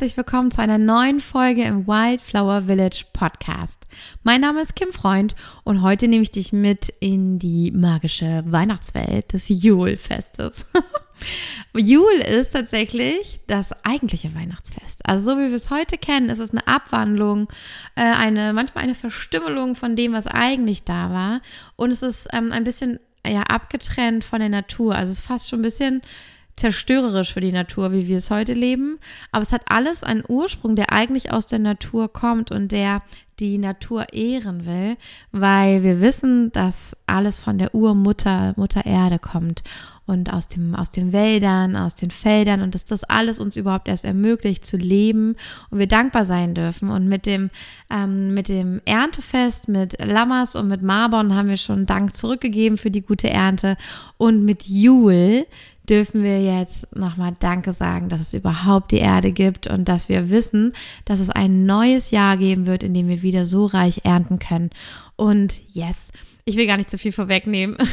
Herzlich willkommen zu einer neuen Folge im Wildflower Village Podcast. Mein Name ist Kim Freund und heute nehme ich dich mit in die magische Weihnachtswelt des Julfestes. Jul ist tatsächlich das eigentliche Weihnachtsfest. Also so wie wir es heute kennen, ist es eine Abwandlung, äh, eine manchmal eine Verstümmelung von dem, was eigentlich da war. Und es ist ähm, ein bisschen ja abgetrennt von der Natur. Also es ist fast schon ein bisschen zerstörerisch für die Natur, wie wir es heute leben. Aber es hat alles einen Ursprung, der eigentlich aus der Natur kommt und der die Natur ehren will, weil wir wissen, dass alles von der Urmutter, Mutter Erde kommt und aus dem, aus den Wäldern, aus den Feldern und dass das alles uns überhaupt erst ermöglicht zu leben und wir dankbar sein dürfen. Und mit dem, ähm, mit dem Erntefest, mit Lammers und mit Marbon haben wir schon Dank zurückgegeben für die gute Ernte und mit Jul dürfen wir jetzt nochmal Danke sagen, dass es überhaupt die Erde gibt und dass wir wissen, dass es ein neues Jahr geben wird, in dem wir wieder so reich ernten können. Und yes, ich will gar nicht zu viel vorwegnehmen.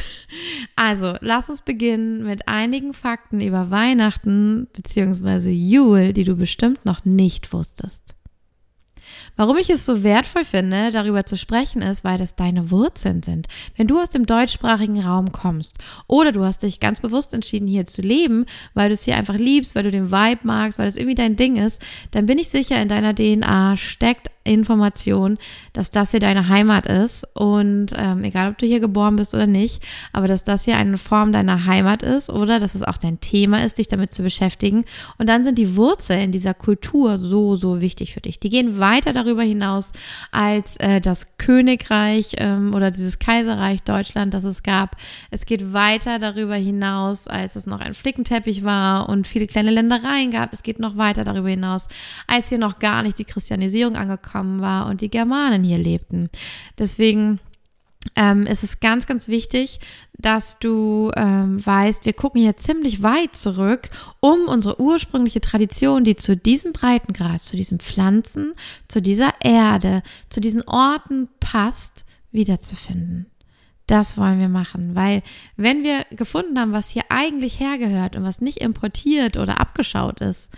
Also, lass uns beginnen mit einigen Fakten über Weihnachten bzw. Jule, die du bestimmt noch nicht wusstest. Warum ich es so wertvoll finde, darüber zu sprechen, ist, weil das deine Wurzeln sind. Wenn du aus dem deutschsprachigen Raum kommst oder du hast dich ganz bewusst entschieden, hier zu leben, weil du es hier einfach liebst, weil du den Vibe magst, weil es irgendwie dein Ding ist, dann bin ich sicher, in deiner DNA steckt Information, dass das hier deine Heimat ist und ähm, egal, ob du hier geboren bist oder nicht, aber dass das hier eine Form deiner Heimat ist oder dass es auch dein Thema ist, dich damit zu beschäftigen. Und dann sind die Wurzeln dieser Kultur so, so wichtig für dich. Die gehen weiter darüber hinaus als äh, das Königreich ähm, oder dieses Kaiserreich Deutschland, das es gab. Es geht weiter darüber hinaus, als es noch ein Flickenteppich war und viele kleine Ländereien gab. Es geht noch weiter darüber hinaus, als hier noch gar nicht die Christianisierung angekommen gekommen war und die Germanen hier lebten. Deswegen ähm, ist es ganz, ganz wichtig, dass du ähm, weißt, wir gucken hier ziemlich weit zurück, um unsere ursprüngliche Tradition, die zu diesem Breitengrad, zu diesen Pflanzen, zu dieser Erde, zu diesen Orten passt, wiederzufinden. Das wollen wir machen, weil wenn wir gefunden haben, was hier eigentlich hergehört und was nicht importiert oder abgeschaut ist,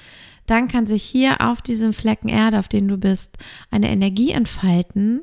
dann kann sich hier auf diesem Flecken Erde, auf dem du bist, eine Energie entfalten,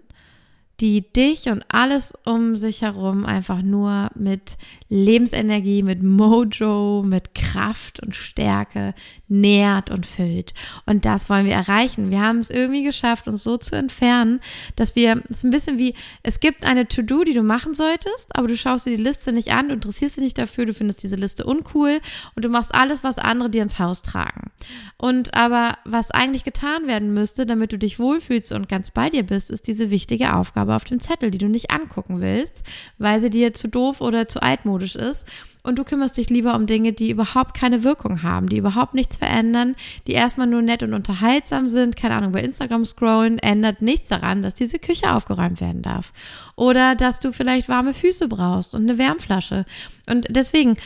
die dich und alles um sich herum einfach nur mit Lebensenergie, mit Mojo, mit Kraft und Stärke nährt und füllt. Und das wollen wir erreichen. Wir haben es irgendwie geschafft, uns so zu entfernen, dass wir, es ist ein bisschen wie, es gibt eine To-Do, die du machen solltest, aber du schaust dir die Liste nicht an, du interessierst dich nicht dafür, du findest diese Liste uncool und du machst alles, was andere dir ins Haus tragen. Und aber was eigentlich getan werden müsste, damit du dich wohlfühlst und ganz bei dir bist, ist diese wichtige Aufgabe Aufgabe auf dem Zettel, die du nicht angucken willst, weil sie dir zu doof oder zu altmodisch ist. Und du kümmerst dich lieber um Dinge, die überhaupt keine Wirkung haben, die überhaupt nichts verändern, die erstmal nur nett und unterhaltsam sind. Keine Ahnung, bei Instagram scrollen ändert nichts daran, dass diese Küche aufgeräumt werden darf. Oder dass du vielleicht warme Füße brauchst und eine Wärmflasche. Und deswegen,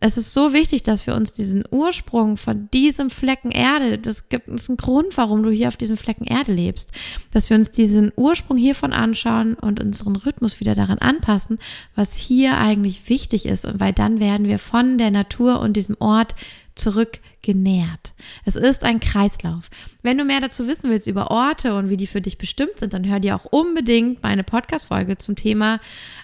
es ist so wichtig, dass wir uns diesen Ursprung von diesem Flecken Erde, das gibt uns einen Grund, warum du hier auf diesem Flecken Erde lebst, dass wir uns diesen Ursprung hiervon anschauen und unseren Rhythmus wieder daran anpassen, was hier eigentlich wichtig ist. Und weil dann werden wir von der Natur und diesem Ort zurück genährt. Es ist ein Kreislauf. Wenn du mehr dazu wissen willst über Orte und wie die für dich bestimmt sind, dann hör dir auch unbedingt meine Podcast-Folge zum Thema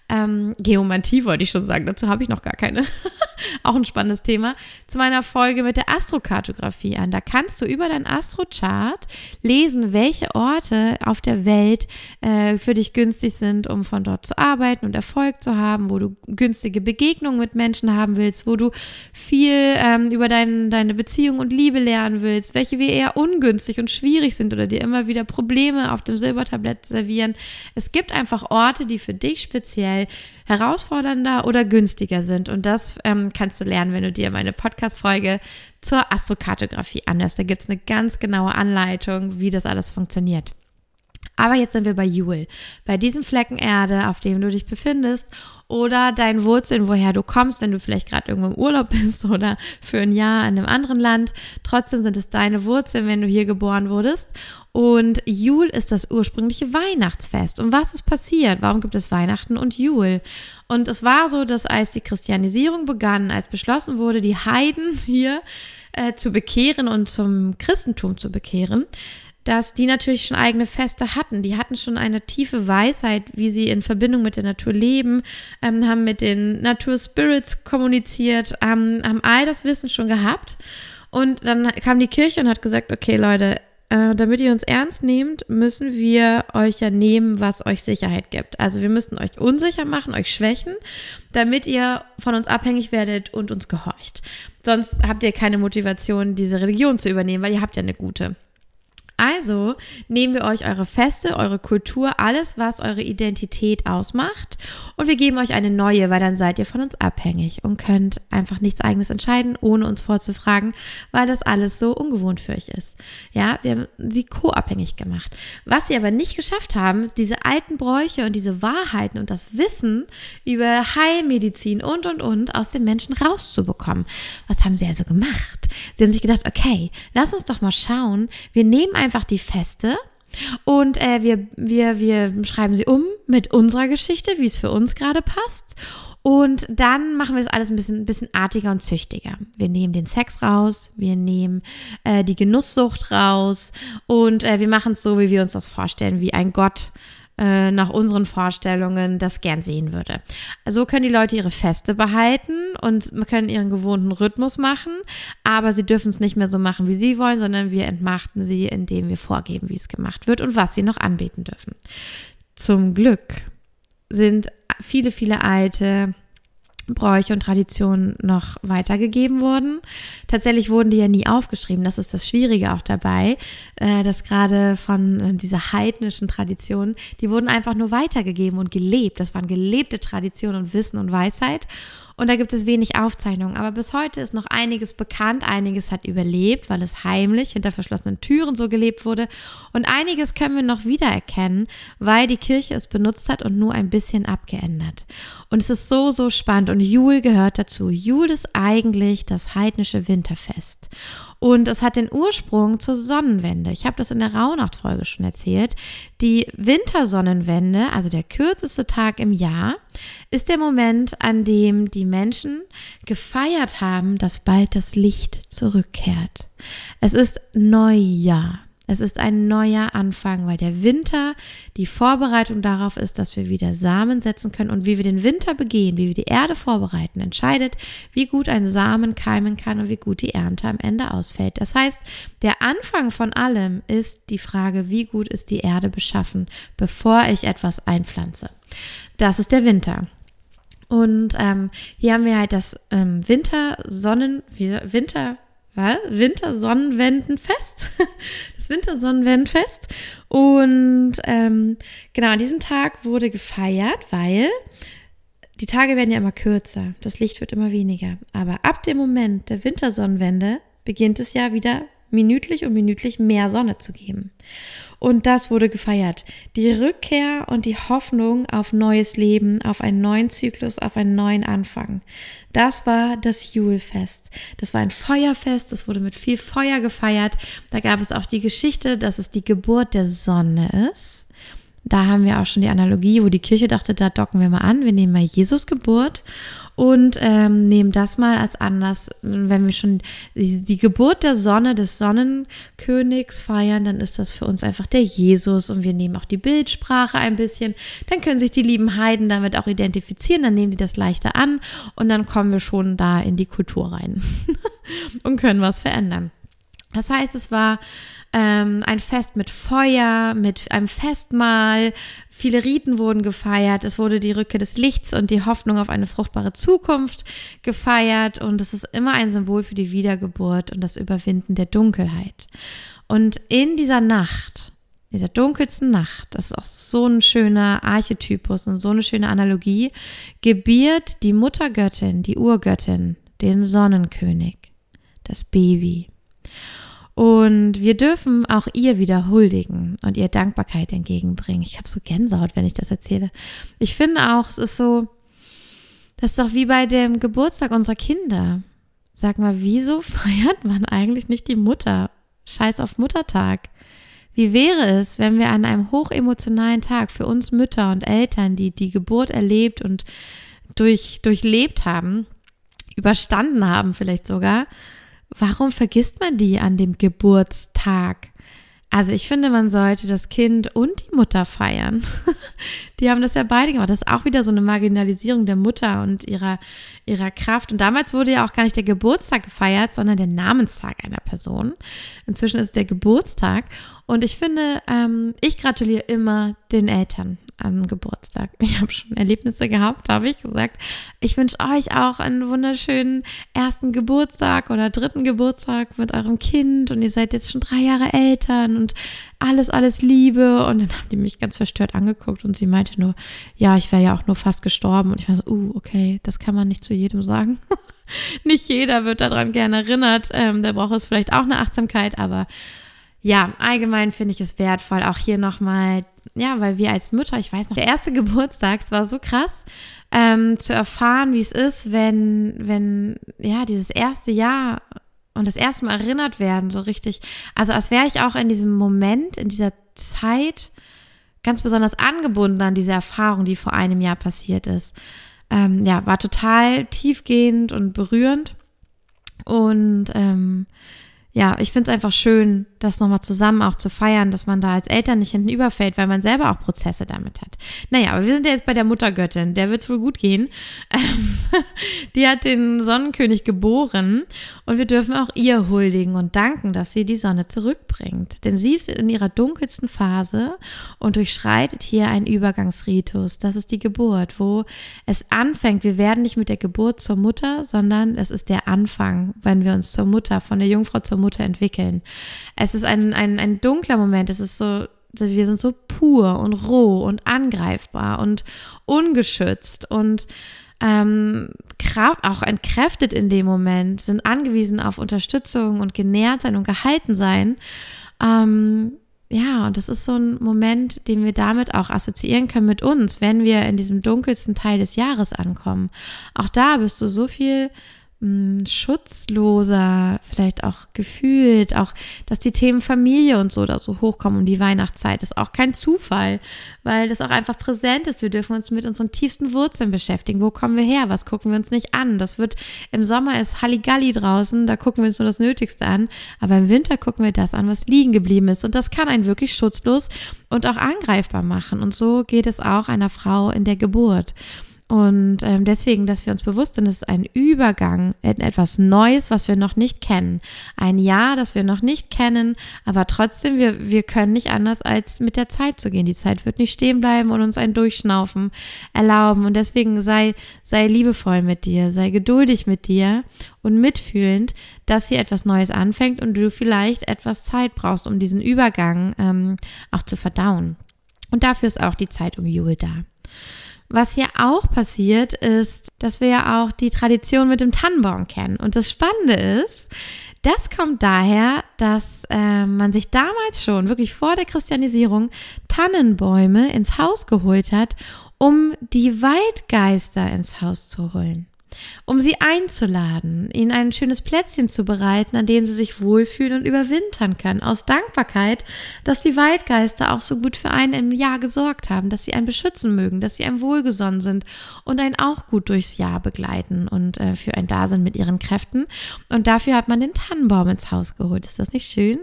ähm, Geomantie, wollte ich schon sagen. Dazu habe ich noch gar keine. auch ein spannendes Thema. Zu meiner Folge mit der Astrokartografie an. Da kannst du über dein Astrochart lesen, welche Orte auf der Welt äh, für dich günstig sind, um von dort zu arbeiten und Erfolg zu haben, wo du günstige Begegnungen mit Menschen haben willst, wo du viel ähm, über dein, deine Beziehung Beziehung und Liebe lernen willst, welche wir eher ungünstig und schwierig sind oder dir immer wieder Probleme auf dem Silbertablett servieren. Es gibt einfach Orte, die für dich speziell herausfordernder oder günstiger sind. Und das ähm, kannst du lernen, wenn du dir meine Podcast-Folge zur Astrokartografie anhörst. Da gibt es eine ganz genaue Anleitung, wie das alles funktioniert. Aber jetzt sind wir bei Jule, bei diesem Flecken Erde, auf dem du dich befindest oder deinen Wurzeln, woher du kommst, wenn du vielleicht gerade irgendwo im Urlaub bist oder für ein Jahr in einem anderen Land. Trotzdem sind es deine Wurzeln, wenn du hier geboren wurdest. Und Jule ist das ursprüngliche Weihnachtsfest. Und was ist passiert? Warum gibt es Weihnachten und Jule? Und es war so, dass als die Christianisierung begann, als beschlossen wurde, die Heiden hier äh, zu bekehren und zum Christentum zu bekehren, dass die natürlich schon eigene Feste hatten. Die hatten schon eine tiefe Weisheit, wie sie in Verbindung mit der Natur leben, ähm, haben mit den Naturspirits kommuniziert, ähm, haben all das Wissen schon gehabt. Und dann kam die Kirche und hat gesagt, okay Leute, äh, damit ihr uns ernst nehmt, müssen wir euch ja nehmen, was euch Sicherheit gibt. Also wir müssen euch unsicher machen, euch schwächen, damit ihr von uns abhängig werdet und uns gehorcht. Sonst habt ihr keine Motivation, diese Religion zu übernehmen, weil ihr habt ja eine gute. Also nehmen wir euch eure Feste, eure Kultur, alles, was eure Identität ausmacht und wir geben euch eine neue, weil dann seid ihr von uns abhängig und könnt einfach nichts eigenes entscheiden, ohne uns vorzufragen, weil das alles so ungewohnt für euch ist. Ja, sie haben sie co-abhängig gemacht. Was sie aber nicht geschafft haben, ist diese alten Bräuche und diese Wahrheiten und das Wissen über Heilmedizin und und und aus den Menschen rauszubekommen. Was haben sie also gemacht? Sie haben sich gedacht, okay, lass uns doch mal schauen, wir nehmen ein einfach die Feste und äh, wir, wir, wir schreiben sie um mit unserer Geschichte, wie es für uns gerade passt. Und dann machen wir das alles ein bisschen, ein bisschen artiger und züchtiger. Wir nehmen den Sex raus, wir nehmen äh, die Genusssucht raus und äh, wir machen es so, wie wir uns das vorstellen, wie ein Gott äh, nach unseren Vorstellungen das gern sehen würde. So können die Leute ihre Feste behalten und können ihren gewohnten Rhythmus machen, aber sie dürfen es nicht mehr so machen, wie sie wollen, sondern wir entmachten sie, indem wir vorgeben, wie es gemacht wird und was sie noch anbieten dürfen. Zum Glück sind viele, viele alte Bräuche und Traditionen noch weitergegeben wurden. Tatsächlich wurden die ja nie aufgeschrieben. Das ist das Schwierige auch dabei, äh, dass gerade von äh, dieser heidnischen Tradition, die wurden einfach nur weitergegeben und gelebt. Das waren gelebte Traditionen und Wissen und Weisheit. Und da gibt es wenig Aufzeichnungen. Aber bis heute ist noch einiges bekannt. Einiges hat überlebt, weil es heimlich hinter verschlossenen Türen so gelebt wurde. Und einiges können wir noch wiedererkennen, weil die Kirche es benutzt hat und nur ein bisschen abgeändert. Und es ist so, so spannend. Und Jul gehört dazu. Jul ist eigentlich das heidnische Winterfest. Und es hat den Ursprung zur Sonnenwende. Ich habe das in der Rauhnacht-Folge schon erzählt. Die Wintersonnenwende, also der kürzeste Tag im Jahr, ist der Moment, an dem die Menschen gefeiert haben, dass bald das Licht zurückkehrt. Es ist Neujahr. Es ist ein neuer Anfang, weil der Winter die Vorbereitung darauf ist, dass wir wieder Samen setzen können und wie wir den Winter begehen, wie wir die Erde vorbereiten, entscheidet, wie gut ein Samen keimen kann und wie gut die Ernte am Ende ausfällt. Das heißt, der Anfang von allem ist die Frage, wie gut ist die Erde beschaffen, bevor ich etwas einpflanze. Das ist der Winter. Und ähm, hier haben wir halt das ähm, Winter-Sonnen, Winter, Wintersonnenwendenfest. Das Wintersonnenwendenfest. Und ähm, genau, an diesem Tag wurde gefeiert, weil die Tage werden ja immer kürzer, das Licht wird immer weniger. Aber ab dem Moment der Wintersonnenwende beginnt es ja wieder minütlich und minütlich mehr Sonne zu geben. Und das wurde gefeiert. Die Rückkehr und die Hoffnung auf neues Leben, auf einen neuen Zyklus, auf einen neuen Anfang. Das war das Julfest. Das war ein Feuerfest, das wurde mit viel Feuer gefeiert. Da gab es auch die Geschichte, dass es die Geburt der Sonne ist. Da haben wir auch schon die Analogie, wo die Kirche dachte, da docken wir mal an, wir nehmen mal Jesus Geburt und ähm, nehmen das mal als Anlass, wenn wir schon die, die, Geburt der Sonne, des Sonnenkönigs feiern, dann ist das für uns einfach der Jesus und wir nehmen auch die Bildsprache ein bisschen. Dann können sich die lieben Heiden damit auch identifizieren, dann nehmen die das leichter an und dann kommen wir schon da in die Kultur rein und können was verändern. Das heißt, es war ähm, ein Fest mit Feuer, mit einem Festmahl. Viele Riten wurden gefeiert. Es wurde die Rückkehr des Lichts und die Hoffnung auf eine fruchtbare Zukunft gefeiert. Und es ist immer ein Symbol für die Wiedergeburt und das Überwinden der Dunkelheit. Und in dieser Nacht, dieser dunkelsten Nacht, das ist auch so ein schöner Archetypus und so eine schöne Analogie, gebiert die Muttergöttin, die Urgöttin, den Sonnenkönig, das Baby. Und wir dürfen auch ihr wieder huldigen und ihr Dankbarkeit entgegenbringen. Ich habe so Gänsehaut, wenn ich das erzähle. Ich finde auch, es ist so, das ist doch wie bei dem Geburtstag unserer Kinder. Sag mal, wieso feiert man eigentlich nicht die Mutter? Scheiß auf Muttertag. Wie wäre es, wenn wir an einem hochemotionalen Tag für uns Mütter und Eltern, die die Geburt erlebt und durch, durchlebt haben, überstanden haben vielleicht sogar, warum vergisst man die an dem Geburtstag? Also ich finde, man sollte das Kind und die Mutter feiern. die haben das ja beide gemacht. Das ist auch wieder so eine Marginalisierung der Mutter und ihrer, ihrer Kraft. Und damals wurde ja auch gar nicht der Geburtstag gefeiert, sondern der Namenstag einer Person. Inzwischen ist der Geburtstag. Und ich finde, ähm, ich gratuliere immer den Eltern am Geburtstag. Ich habe schon Erlebnisse gehabt, habe ich gesagt. Ich wünsche euch auch einen wunderschönen ersten Geburtstag oder dritten Geburtstag mit eurem Kind und ihr seid jetzt schon drei Jahre Eltern und alles, alles Liebe. Und dann haben die mich ganz verstört angeguckt und sie meinte nur, ja, ich wäre ja auch nur fast gestorben. Und ich war so, uh, okay, das kann man nicht zu jedem sagen. nicht jeder wird daran gerne erinnert. Ähm, da braucht es vielleicht auch eine Achtsamkeit, aber ja, allgemein finde ich es wertvoll. Auch hier nochmal, ja, weil wir als Mütter, ich weiß noch, der erste Geburtstag, es war so krass, ähm, zu erfahren, wie es ist, wenn, wenn, ja, dieses erste Jahr und das erste Mal erinnert werden, so richtig. Also als wäre ich auch in diesem Moment, in dieser Zeit ganz besonders angebunden an diese Erfahrung, die vor einem Jahr passiert ist. Ähm, ja, war total tiefgehend und berührend. Und ähm, ja, ich finde es einfach schön, das nochmal zusammen auch zu feiern, dass man da als Eltern nicht hinten überfällt, weil man selber auch Prozesse damit hat. Naja, aber wir sind ja jetzt bei der Muttergöttin, der wird es wohl gut gehen. Ähm, die hat den Sonnenkönig geboren und wir dürfen auch ihr huldigen und danken, dass sie die Sonne zurückbringt. Denn sie ist in ihrer dunkelsten Phase und durchschreitet hier einen Übergangsritus. Das ist die Geburt, wo es anfängt. Wir werden nicht mit der Geburt zur Mutter, sondern es ist der Anfang, wenn wir uns zur Mutter, von der Jungfrau zur Mutter entwickeln. Es ist ein, ein, ein dunkler Moment. Es ist so, wir sind so pur und roh und angreifbar und ungeschützt und ähm, Kraft, auch entkräftet in dem Moment, sind angewiesen auf Unterstützung und genährt sein und gehalten sein. Ähm, ja, und das ist so ein Moment, den wir damit auch assoziieren können mit uns, wenn wir in diesem dunkelsten Teil des Jahres ankommen. Auch da bist du so viel mh, schutzloser, vielleicht auch gefühlt, auch, dass die Themen Familie und so da so hochkommen um die Weihnachtszeit, ist auch kein Zufall, weil das auch einfach präsent ist. Wir dürfen uns mit unseren tiefsten Wurzeln beschäftigen. Wo kommen wir her? Was gucken wir uns nicht an? Das wird, im Sommer ist Halligalli draußen, da gucken wir uns nur das Nötigste an, aber im Winter gucken wir das an, was liegen geblieben ist. Und das kann einen wirklich schutzlos und auch angreifbar machen. Und so geht es auch einer Frau in der Geburt. Und ähm, deswegen, dass wir uns bewusst sind, es ist ein Übergang in etwas Neues, was wir noch nicht kennen. Ein Jahr, das wir noch nicht kennen, aber trotzdem, wir, wir können nicht anders, als mit der Zeit zu gehen. Die Zeit wird nicht stehen bleiben und uns ein Durchschnaufen erlauben. Und deswegen sei, sei liebevoll mit dir, sei geduldig mit dir und mitfühlend, dass hier etwas Neues anfängt und du vielleicht etwas Zeit brauchst, um diesen Übergang ähm, auch zu verdauen. Und dafür ist auch die Zeit um Jul da. Was hier auch passiert, ist, dass wir ja auch die Tradition mit dem Tannenbaum kennen. Und das Spannende ist, das kommt daher, dass äh, man sich damals schon, wirklich vor der Christianisierung, Tannenbäume ins Haus geholt hat, um die Waldgeister ins Haus zu holen um sie einzuladen, ihnen ein schönes Plätzchen zu bereiten, an dem sie sich wohlfühlen und überwintern können, aus Dankbarkeit, dass die Waldgeister auch so gut für einen im Jahr gesorgt haben, dass sie einen beschützen mögen, dass sie einem wohlgesonnen sind und einen auch gut durchs Jahr begleiten und äh, für ein Dasein mit ihren Kräften. Und dafür hat man den Tannenbaum ins Haus geholt. Ist das nicht schön?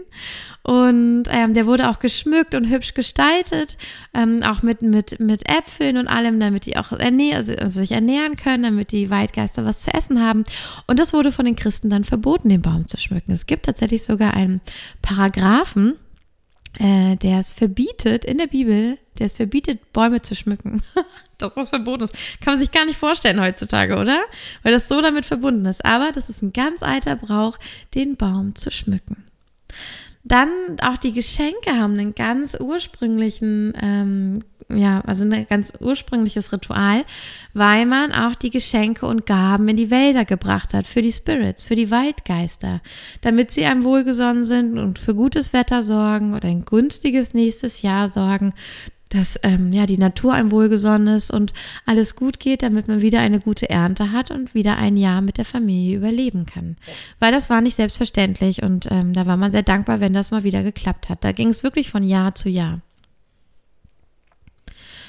Und ähm, der wurde auch geschmückt und hübsch gestaltet, ähm, auch mit, mit, mit Äpfeln und allem, damit die auch ernähr also, sich ernähren können, damit die Waldgeister was zu essen haben. Und das wurde von den Christen dann verboten, den Baum zu schmücken. Es gibt tatsächlich sogar einen Paragraphen, äh, der es verbietet in der Bibel, der es verbietet, Bäume zu schmücken. das verboten ist. Kann man sich gar nicht vorstellen heutzutage, oder? Weil das so damit verbunden ist. Aber das ist ein ganz alter Brauch, den Baum zu schmücken. Dann auch die Geschenke haben einen ganz ursprünglichen ähm, ja, also ein ganz ursprüngliches Ritual, weil man auch die Geschenke und Gaben in die Wälder gebracht hat, für die Spirits, für die Waldgeister, damit sie einem wohlgesonnen sind und für gutes Wetter sorgen oder ein günstiges nächstes Jahr sorgen, dass ähm, ja die Natur einem wohlgesonnen ist und alles gut geht, damit man wieder eine gute Ernte hat und wieder ein Jahr mit der Familie überleben kann. Weil das war nicht selbstverständlich und ähm, da war man sehr dankbar, wenn das mal wieder geklappt hat. Da ging es wirklich von Jahr zu Jahr.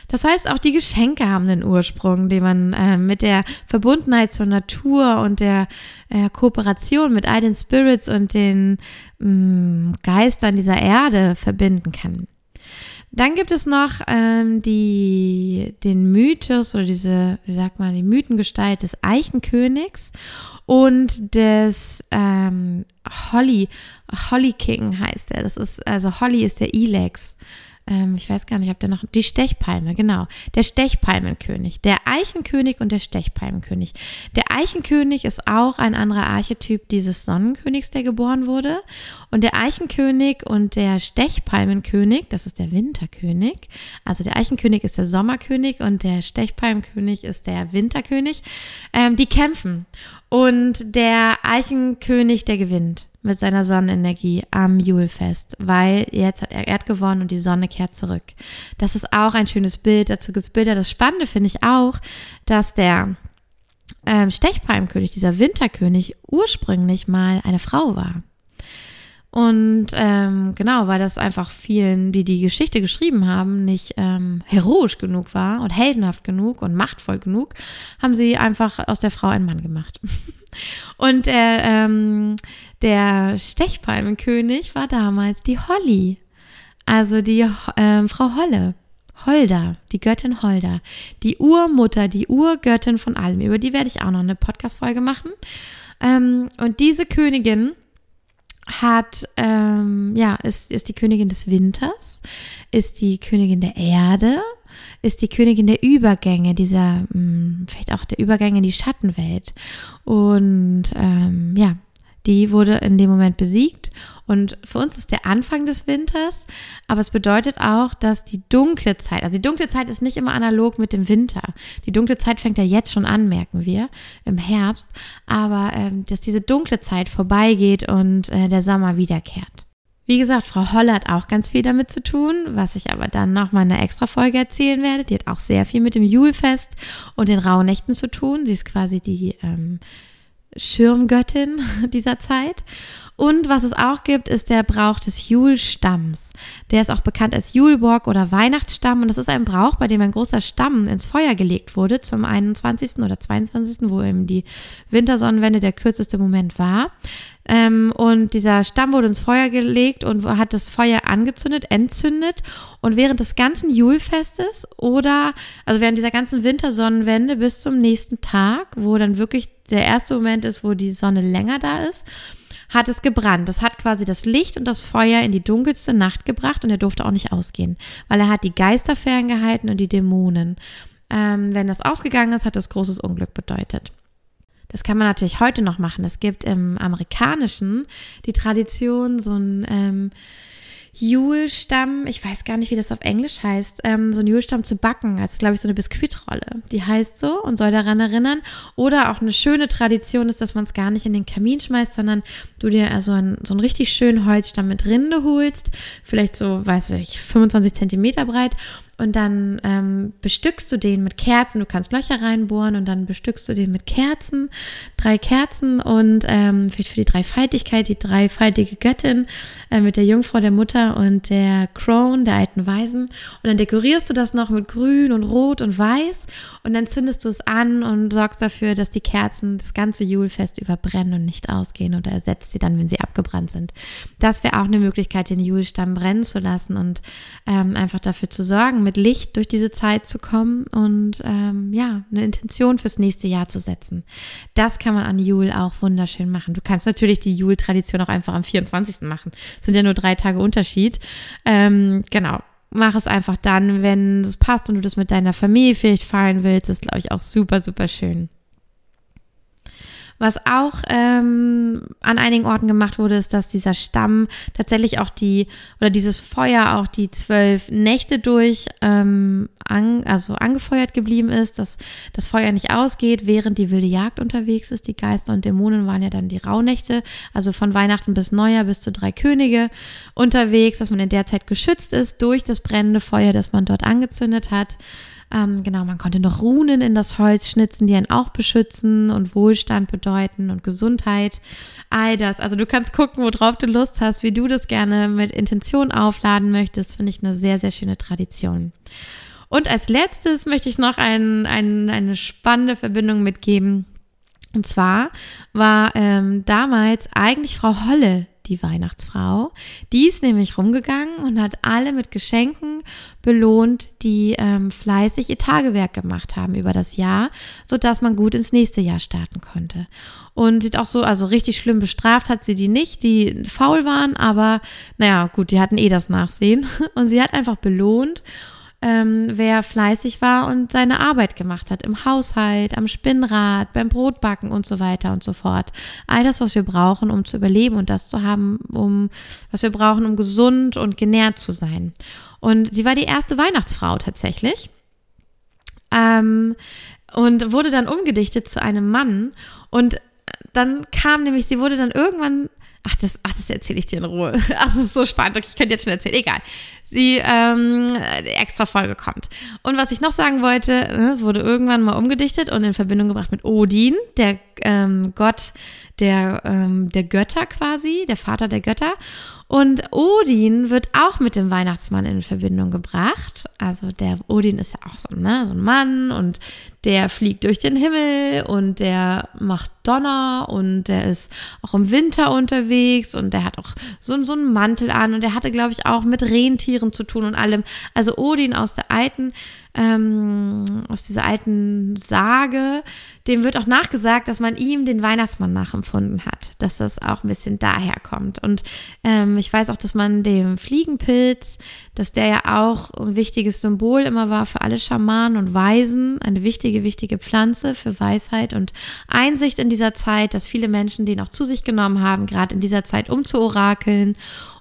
Das heißt, auch die Geschenke haben einen Ursprung, den man äh, mit der Verbundenheit zur Natur und der äh, Kooperation mit all den Spirits und den mh, mm, Geistern dieser Erde verbinden kann. Dann gibt es noch ähm, die, den Mythos oder diese, wie sagt man, die Mythengestalt des Eichenkönigs und des ähm, Holly, Holly King heißt er. Das ist, also Holly ist der Elex ähm, ich weiß gar nicht, ob der noch, die Stechpalme, genau, der Stechpalmenkönig, der Eichenkönig und der Stechpalmenkönig. Der Eichenkönig ist auch ein anderer Archetyp dieses Sonnenkönigs, der geboren wurde. Und der Eichenkönig und der Stechpalmenkönig, das ist der Winterkönig. Also der Eichenkönig ist der Sommerkönig und der Stechpalmenkönig ist der Winterkönig. Ähm, die kämpfen. Und der Eichenkönig, der gewinnt mit seiner Sonnenenergie am Julfest, weil jetzt hat er Erd gewonnen und die Sonne kehrt zurück. Das ist auch ein schönes Bild. Dazu gibt es Bilder. Das Spannende finde ich auch, dass der ähm, Stechpalmkönig, dieser Winterkönig, ursprünglich mal eine Frau war. Und ähm, genau, weil das einfach vielen, die die Geschichte geschrieben haben, nicht ähm, heroisch genug war und heldenhaft genug und machtvoll genug, haben sie einfach aus der Frau einen Mann gemacht. Und der, ähm, der Stechpalmenkönig war damals die Holly, also die ähm, Frau Holle. Holda, die Göttin Holda, die Urmutter, die Urgöttin von allem. Über die werde ich auch noch eine Podcast-Folge machen. Ähm, und diese Königin hat, ähm, ja, ist, ist die Königin des Winters, ist die Königin der Erde, ist die Königin der Übergänge, dieser, mh, hm, vielleicht auch der Übergänge in die Schattenwelt. Und ähm, ja, die wurde in dem Moment besiegt. Und für uns ist der Anfang des Winters, aber es bedeutet auch, dass die dunkle Zeit, also die dunkle Zeit ist nicht immer analog mit dem Winter. Die dunkle Zeit fängt ja jetzt schon an, merken wir, im Herbst, aber ähm, dass diese dunkle Zeit vorbeigeht und äh, der Sommer wiederkehrt. Wie gesagt, Frau Holle hat auch ganz viel damit zu tun, was ich aber dann noch mal in einer extra Folge erzählen werde. Die hat auch sehr viel mit dem Julfest und den Rauhnächten zu tun. Sie ist quasi die ähm, Schirmgöttin dieser Zeit. Und was es auch gibt, ist der Brauch des Julstamms. Der ist auch bekannt als Julbock oder Weihnachtsstamm. Und das ist ein Brauch, bei dem ein großer Stamm ins Feuer gelegt wurde zum 21. oder 22., wo eben die Wintersonnenwende der kürzeste Moment war. Ähm, und dieser Stamm wurde ins Feuer gelegt und hat das Feuer angezündet, entzündet. Und während des ganzen Julfestes oder, also während dieser ganzen Wintersonnenwende bis zum nächsten Tag, wo dann wirklich der erste Moment ist, wo die Sonne länger da ist, hat es gebrannt. Das hat quasi das Licht und das Feuer in die dunkelste Nacht gebracht und er durfte auch nicht ausgehen, weil er hat die Geister ferngehalten und die Dämonen. Ähm, wenn das ausgegangen ist, hat das großes Unglück bedeutet. Das kann man natürlich heute noch machen. Es gibt im Amerikanischen die Tradition, so ein ähm, Julestamm, ich weiß gar nicht, wie das auf Englisch heißt, ähm, so ein Julestamm zu backen. Das ist, glaube ich, so eine Biskuitrolle. Die heißt so und soll daran erinnern. Oder auch eine schöne Tradition ist, dass man es gar nicht in den Kamin schmeißt, sondern du dir also einen, so einen richtig schönen Holzstamm mit Rinde holst. Vielleicht so, weiß ich, 25 Zentimeter breit und dann ähm, bestückst du den mit Kerzen. Du kannst Löcher reinbohren und dann bestückst du den mit Kerzen, drei Kerzen und ähm, für, für die Dreifaltigkeit, die dreifaltige Göttin äh, mit der Jungfrau, der Mutter und der Crone, der alten Weisen. Und dann dekorierst du das noch mit Grün und Rot und Weiß und dann zündest du es an und sorgst dafür, dass die Kerzen das ganze Julfest überbrennen und nicht ausgehen oder ersetzt sie dann, wenn sie abgebrannt sind. Das wäre auch eine Möglichkeit, den Julstamm brennen zu lassen und ähm, einfach dafür zu sorgen, mit Licht durch diese Zeit zu kommen und ähm, ja, eine Intention fürs nächste Jahr zu setzen. Das kann man an Jul auch wunderschön machen. Du kannst natürlich die Jul-Tradition auch einfach am 24. machen. Das sind ja nur drei Tage Unterschied. Ähm, genau. Mach es einfach dann, wenn es passt und du das mit deiner Familie vielleicht feiern willst. Das ist, glaube ich, auch super, super schön. Was auch ähm, an einigen Orten gemacht wurde, ist, dass dieser Stamm tatsächlich auch die, oder dieses Feuer auch die zwölf Nächte durch ähm, an, also angefeuert geblieben ist, dass das Feuer nicht ausgeht, während die wilde Jagd unterwegs ist. Die Geister und Dämonen waren ja dann die Rauhnächte, also von Weihnachten bis Neujahr bis zu drei Könige unterwegs, dass man in der Zeit geschützt ist durch das brennende Feuer, das man dort angezündet hat. Ähm, genau, man konnte noch Runen in das Holz schnitzen, die einen auch beschützen und Wohlstand bedeuten und Gesundheit. All das. Also du kannst gucken, worauf du Lust hast, wie du das gerne mit Intention aufladen möchtest. Finde ich eine sehr, sehr schöne Tradition. Und als letztes möchte ich noch ein, ein, eine spannende Verbindung mitgeben. Und zwar war ähm, damals eigentlich Frau Holle die Weihnachtsfrau. Die ist nämlich rumgegangen und hat alle mit Geschenken belohnt, die ähm, fleißig ihr Tagewerk gemacht haben über das Jahr, sodass man gut ins nächste Jahr starten konnte. Und auch so, also richtig schlimm bestraft hat sie die nicht, die faul waren, aber naja, gut, die hatten eh das Nachsehen. Und sie hat einfach belohnt ähm, wer fleißig war und seine Arbeit gemacht hat im Haushalt, am Spinnrad, beim Brotbacken und so weiter und so fort. All das, was wir brauchen, um zu überleben und das zu haben, um was wir brauchen, um gesund und genährt zu sein. Und sie war die erste Weihnachtsfrau tatsächlich. Ähm, und wurde dann umgedichtet zu einem Mann. Und dann kam nämlich, sie wurde dann irgendwann Ach, das, ach, das erzähle ich dir in Ruhe. Ach, das ist so spannend. Okay, ich könnte jetzt schon erzählen. Egal. Sie, ähm, extra Folge kommt. Und was ich noch sagen wollte, ne, wurde irgendwann mal umgedichtet und in Verbindung gebracht mit Odin, der ähm, Gott der, ähm, der Götter quasi, der Vater der Götter. Und Odin wird auch mit dem Weihnachtsmann in Verbindung gebracht. Also der Odin ist ja auch so, ne, so ein Mann und der fliegt durch den Himmel und der macht Donner und der ist auch im Winter unterwegs und der hat auch so, so einen Mantel an und der hatte, glaube ich, auch mit Rentieren zu tun und allem. Also Odin aus der alten ähm, aus dieser alten Sage, dem wird auch nachgesagt, dass man ihm den Weihnachtsmann nachempfunden hat, dass das auch ein bisschen daher kommt. Und ähm, ich weiß auch, dass man dem Fliegenpilz, dass der ja auch ein wichtiges Symbol immer war für alle Schamanen und Weisen, eine wichtige, wichtige Pflanze für Weisheit und Einsicht in dieser Zeit, dass viele Menschen den auch zu sich genommen haben, gerade in dieser Zeit um zu orakeln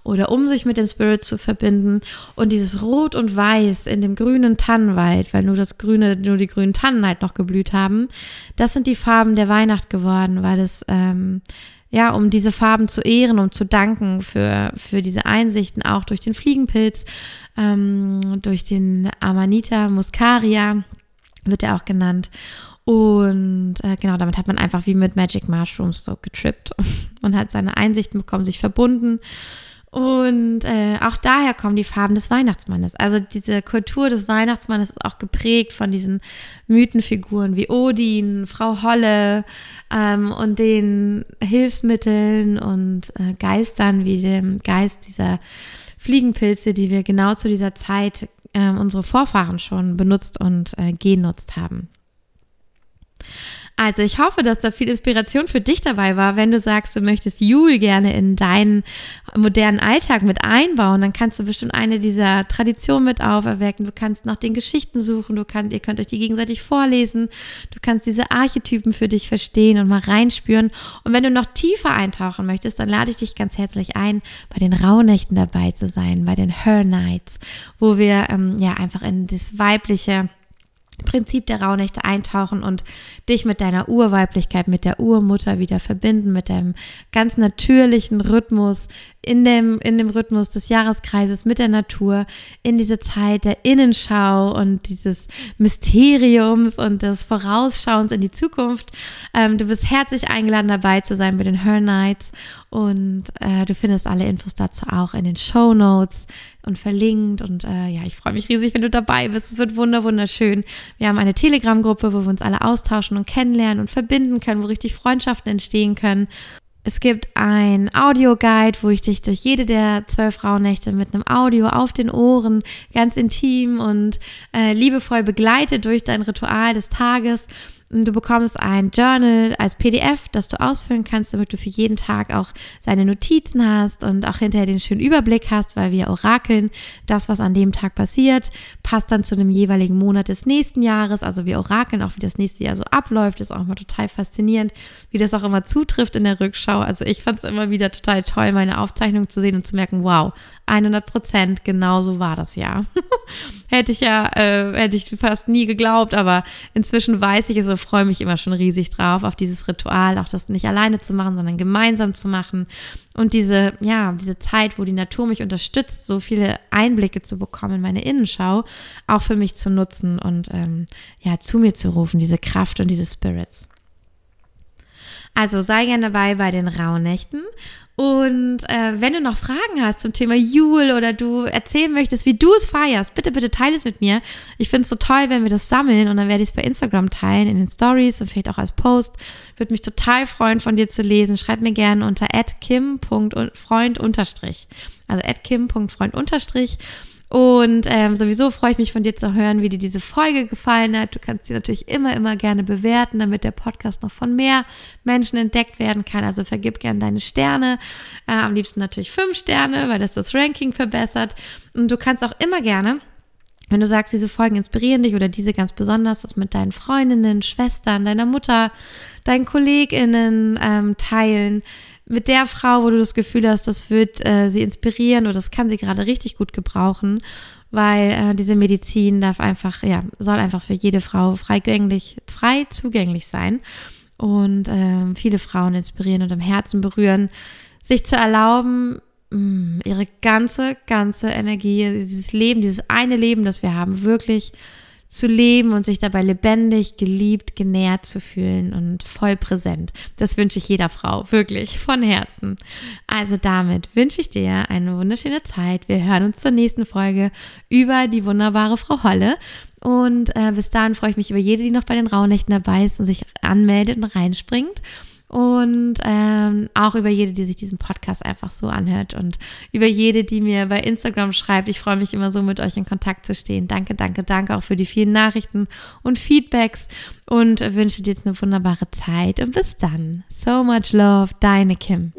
oder um sich mit den Spirits zu verbinden. Und dieses Rot und Weiß in dem grünen Tannenwald, weil nur das grüne, nur die grünen Tannen halt noch geblüht haben, das sind die Farben der Weihnacht geworden, weil es ähm, ja, um diese Farben zu ehren, um zu danken für, für diese Einsichten, auch durch den Fliegenpilz, ähm, durch den Amanita muscaria wird er auch genannt. Und äh, genau, damit hat man einfach wie mit Magic Mushrooms so getrippt und hat seine Einsichten bekommen, sich verbunden und äh, auch daher kommen die Farben des Weihnachtsmannes. Also diese Kultur des Weihnachtsmannes ist auch geprägt von diesen Mythenfiguren wie Odin, Frau Holle ähm, und den Hilfsmitteln und äh, Geistern wie dem Geist dieser Fliegenpilze, die wir genau zu dieser Zeit äh, unsere Vorfahren schon benutzt und äh, genutzt haben. Also ich hoffe, dass da viel Inspiration für dich dabei war. Wenn du sagst, du möchtest Jule gerne in deinen modernen Alltag mit einbauen, dann kannst du bestimmt eine dieser Traditionen mit auferwecken. Du kannst nach den Geschichten suchen, du kannst, ihr könnt euch die gegenseitig vorlesen, du kannst diese Archetypen für dich verstehen und mal reinspüren. Und wenn du noch tiefer eintauchen möchtest, dann lade ich dich ganz herzlich ein, bei den Rauhnächten dabei zu sein, bei den Her Nights, wo wir ähm, ja einfach in das weibliche Prinzip der Rauhnächte eintauchen und dich mit deiner Urweiblichkeit, mit der Urmutter wieder verbinden, mit deinem ganz natürlichen Rhythmus, in dem, in dem Rhythmus des Jahreskreises, mit der Natur, in diese Zeit der Innenschau und dieses Mysteriums und des Vorausschauens in die Zukunft. Ähm, du bist herzlich eingeladen, dabei zu sein bei den Her Nights und äh, du findest alle Infos dazu auch in den Show Notes und verlinkt. Und äh, ja, ich freue mich riesig, wenn du dabei bist. Es wird wunder wunderschön. Wir haben eine Telegram-Gruppe, wo wir uns alle austauschen und kennenlernen und verbinden können, wo richtig Freundschaften entstehen können. Es gibt ein Audioguide, wo ich dich durch jede der zwölf Frauennächte mit einem Audio auf den Ohren ganz intim und äh, liebevoll begleite durch dein Ritual des Tages Du bekommst ein Journal als PDF, das du ausfüllen kannst, damit du für jeden Tag auch deine Notizen hast und auch hinterher den schönen Überblick hast, weil wir orakeln, das, was an dem Tag passiert, passt dann zu einem jeweiligen Monat des nächsten Jahres. Also wir orakeln auch, wie das nächste Jahr so abläuft. Ist auch immer total faszinierend, wie das auch immer zutrifft in der Rückschau. Also ich fand es immer wieder total toll, meine Aufzeichnung zu sehen und zu merken, wow, 100 Prozent, genau so war das ja. hätte ich ja, äh, hätte ich fast nie geglaubt, aber inzwischen weiß ich es freue mich immer schon riesig drauf, auf dieses Ritual, auch das nicht alleine zu machen, sondern gemeinsam zu machen und diese, ja, diese Zeit, wo die Natur mich unterstützt, so viele Einblicke zu bekommen in meine Innenschau, auch für mich zu nutzen und ähm, ja, zu mir zu rufen, diese Kraft und diese Spirits. Also sei gerne dabei bei den Rauhnächten und äh, wenn du noch Fragen hast zum Thema Jule oder du erzählen möchtest, wie du es feierst, bitte, bitte teile es mit mir. Ich finde es so toll, wenn wir das sammeln und dann werde ich es bei Instagram teilen, in den Stories und vielleicht auch als Post. Würde mich total freuen, von dir zu lesen. Schreib mir gerne unter kim.freund unterstrich. Also kim.freund unterstrich. Und ähm, sowieso freue ich mich von dir zu hören, wie dir diese Folge gefallen hat. Du kannst sie natürlich immer, immer gerne bewerten, damit der Podcast noch von mehr Menschen entdeckt werden kann. Also vergib gerne deine Sterne. Äh, am liebsten natürlich fünf Sterne, weil das das Ranking verbessert. Und du kannst auch immer gerne wenn du sagst, diese Folgen inspirieren dich oder diese ganz besonders, das mit deinen Freundinnen, Schwestern, deiner Mutter, deinen KollegInnen ähm, teilen, mit der Frau, wo du das Gefühl hast, das wird äh, sie inspirieren oder das kann sie gerade richtig gut gebrauchen, weil äh, diese Medizin darf einfach, ja, soll einfach für jede Frau freigänglich, frei zugänglich sein und äh, viele Frauen inspirieren und am Herzen berühren, sich zu erlauben, mm, ihre ganze, ganze Energie, dieses Leben, dieses eine Leben, das wir haben, wirklich zu leben und sich dabei lebendig, geliebt, genährt zu fühlen und voll präsent. Das wünsche ich jeder Frau, wirklich, von Herzen. Also damit wünsche ich dir eine wunderschöne Zeit. Wir hören uns zur nächsten Folge über die wunderbare Frau Holle. Und äh, bis dahin freue ich mich über jede, die noch bei den Rauhnächten dabei ist und sich anmeldet und reinspringt und ähm, auch über jede, die sich diesen Podcast einfach so anhört und über jede, die mir bei Instagram schreibt. Ich freue mich immer so, mit euch in Kontakt zu stehen. Danke, danke, danke auch für die vielen Nachrichten und Feedbacks und wünsche dir jetzt eine wunderbare Zeit und bis dann. So much love, deine Kim.